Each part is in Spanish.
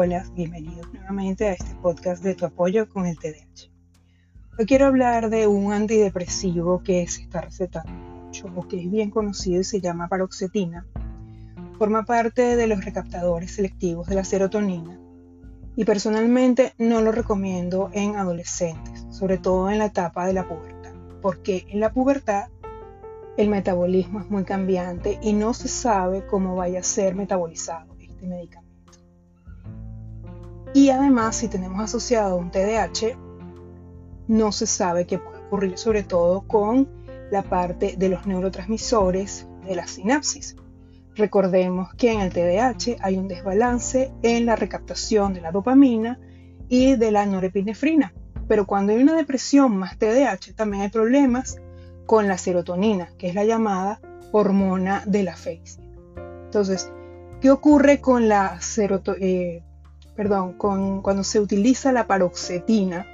Hola, bienvenidos nuevamente a este podcast de tu apoyo con el TDAH. Hoy quiero hablar de un antidepresivo que se está recetando mucho, o que es bien conocido y se llama paroxetina. Forma parte de los recaptadores selectivos de la serotonina y personalmente no lo recomiendo en adolescentes, sobre todo en la etapa de la pubertad, porque en la pubertad el metabolismo es muy cambiante y no se sabe cómo vaya a ser metabolizado este medicamento. Y además, si tenemos asociado un TDAH, no se sabe qué puede ocurrir, sobre todo con la parte de los neurotransmisores de la sinapsis. Recordemos que en el TDAH hay un desbalance en la recaptación de la dopamina y de la norepinefrina. Pero cuando hay una depresión más TDAH, también hay problemas con la serotonina, que es la llamada hormona de la afección. Entonces, ¿qué ocurre con la serotonina? Eh, perdón, con, cuando se utiliza la paroxetina,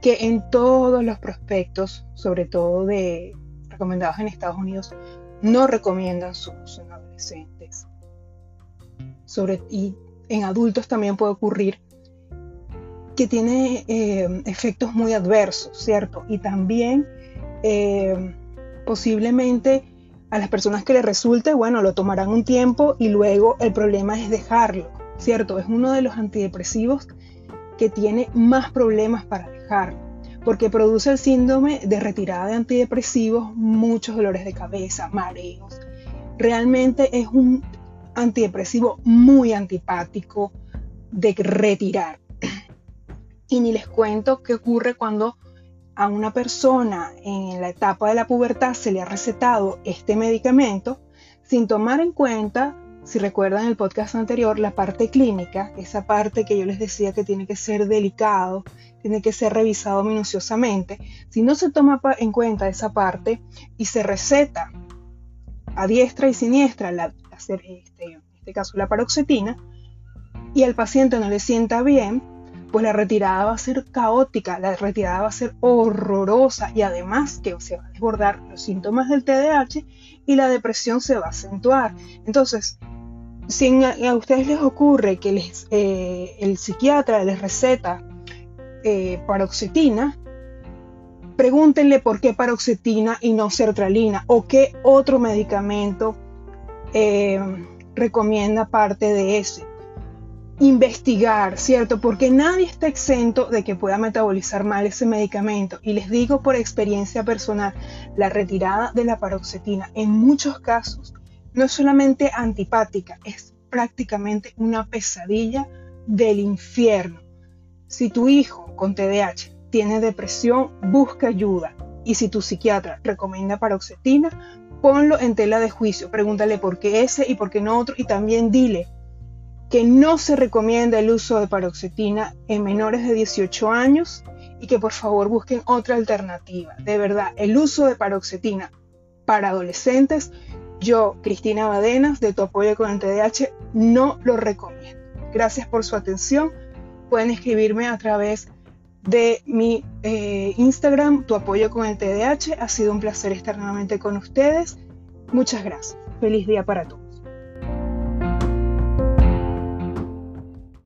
que en todos los prospectos, sobre todo de recomendados en Estados Unidos, no recomiendan su uso en adolescentes. Y en adultos también puede ocurrir que tiene eh, efectos muy adversos, ¿cierto? Y también eh, posiblemente a las personas que les resulte, bueno, lo tomarán un tiempo y luego el problema es dejarlo. ¿Cierto? Es uno de los antidepresivos que tiene más problemas para dejar, porque produce el síndrome de retirada de antidepresivos, muchos dolores de cabeza, mareos. Realmente es un antidepresivo muy antipático de retirar. Y ni les cuento qué ocurre cuando a una persona en la etapa de la pubertad se le ha recetado este medicamento sin tomar en cuenta si recuerdan el podcast anterior, la parte clínica, esa parte que yo les decía que tiene que ser delicado, tiene que ser revisado minuciosamente, si no se toma en cuenta esa parte y se receta a diestra y siniestra, la, este, en este caso la paroxetina, y al paciente no le sienta bien, pues la retirada va a ser caótica, la retirada va a ser horrorosa y además que se van a desbordar los síntomas del TDAH y la depresión se va a acentuar. Entonces, si a, ustedes les ocurre que eh, el psiquiatra les receta eh, paroxetina, pregúntenle por qué paroxetina y no sertralina o qué otro medicamento eh, recomienda parte de ese. Investigar, ¿cierto? Porque nadie está exento de que pueda metabolizar mal ese medicamento. Y les digo por experiencia personal, la retirada de la paroxetina en muchos casos no solamente antipática, es prácticamente una pesadilla del infierno. Si tu hijo con TDAH tiene depresión, busca ayuda. Y si tu psiquiatra recomienda paroxetina, ponlo en tela de juicio. Pregúntale por qué ese y por qué no otro. Y también dile que no se recomienda el uso de paroxetina en menores de 18 años y que por favor busquen otra alternativa. De verdad, el uso de paroxetina para adolescentes yo, Cristina Badenas, de Tu Apoyo con el TDAH, no lo recomiendo. Gracias por su atención. Pueden escribirme a través de mi eh, Instagram, Tu Apoyo con el TDAH. Ha sido un placer estar nuevamente con ustedes. Muchas gracias. Feliz día para todos.